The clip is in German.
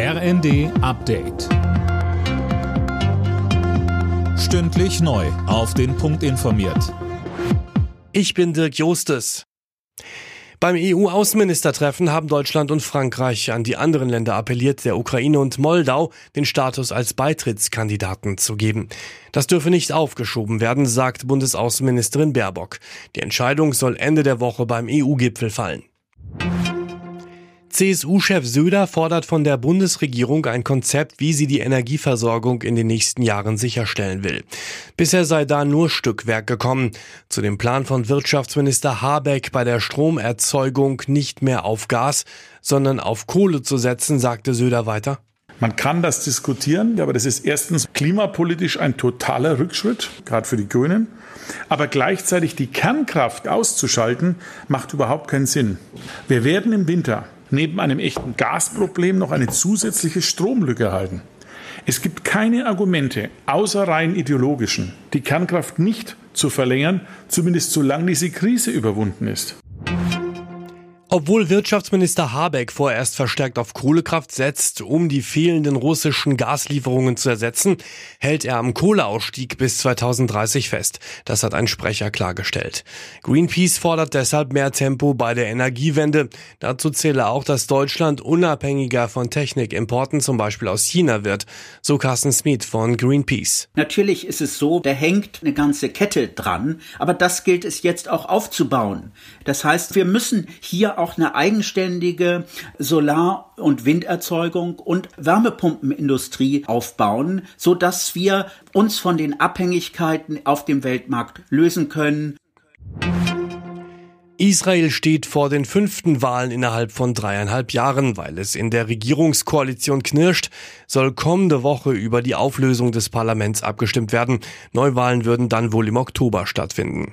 RND Update. Stündlich neu. Auf den Punkt informiert. Ich bin Dirk Jostes. Beim EU-Außenministertreffen haben Deutschland und Frankreich an die anderen Länder appelliert, der Ukraine und Moldau den Status als Beitrittskandidaten zu geben. Das dürfe nicht aufgeschoben werden, sagt Bundesaußenministerin Baerbock. Die Entscheidung soll Ende der Woche beim EU-Gipfel fallen. CSU-Chef Söder fordert von der Bundesregierung ein Konzept, wie sie die Energieversorgung in den nächsten Jahren sicherstellen will. Bisher sei da nur Stückwerk gekommen. Zu dem Plan von Wirtschaftsminister Habeck bei der Stromerzeugung nicht mehr auf Gas, sondern auf Kohle zu setzen, sagte Söder weiter. Man kann das diskutieren, aber das ist erstens klimapolitisch ein totaler Rückschritt, gerade für die Grünen. Aber gleichzeitig die Kernkraft auszuschalten, macht überhaupt keinen Sinn. Wir werden im Winter neben einem echten Gasproblem noch eine zusätzliche Stromlücke halten. Es gibt keine Argumente, außer rein ideologischen, die Kernkraft nicht zu verlängern, zumindest solange diese Krise überwunden ist. Obwohl Wirtschaftsminister Habeck vorerst verstärkt auf Kohlekraft setzt, um die fehlenden russischen Gaslieferungen zu ersetzen, hält er am Kohleausstieg bis 2030 fest. Das hat ein Sprecher klargestellt. Greenpeace fordert deshalb mehr Tempo bei der Energiewende. Dazu zähle auch, dass Deutschland unabhängiger von Technikimporten, zum Beispiel aus China, wird. So Carsten Smith von Greenpeace. Natürlich ist es so, da hängt eine ganze Kette dran, aber das gilt es jetzt auch aufzubauen. Das heißt, wir müssen hier auch eine eigenständige Solar- und Winderzeugung und Wärmepumpenindustrie aufbauen, so dass wir uns von den Abhängigkeiten auf dem Weltmarkt lösen können. Israel steht vor den fünften Wahlen innerhalb von dreieinhalb Jahren, weil es in der Regierungskoalition knirscht, soll kommende Woche über die Auflösung des Parlaments abgestimmt werden. Neuwahlen würden dann wohl im Oktober stattfinden.